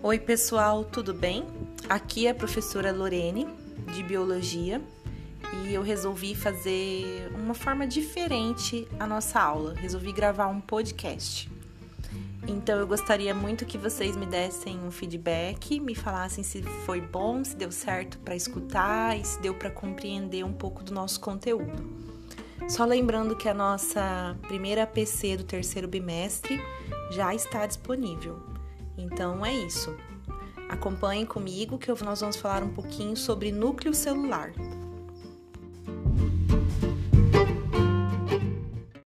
Oi, pessoal, tudo bem? Aqui é a professora Lorene, de Biologia, e eu resolvi fazer uma forma diferente a nossa aula. Resolvi gravar um podcast. Então eu gostaria muito que vocês me dessem um feedback, me falassem se foi bom, se deu certo para escutar e se deu para compreender um pouco do nosso conteúdo. Só lembrando que a nossa primeira APC do terceiro bimestre já está disponível. Então é isso. Acompanhem comigo que nós vamos falar um pouquinho sobre núcleo celular.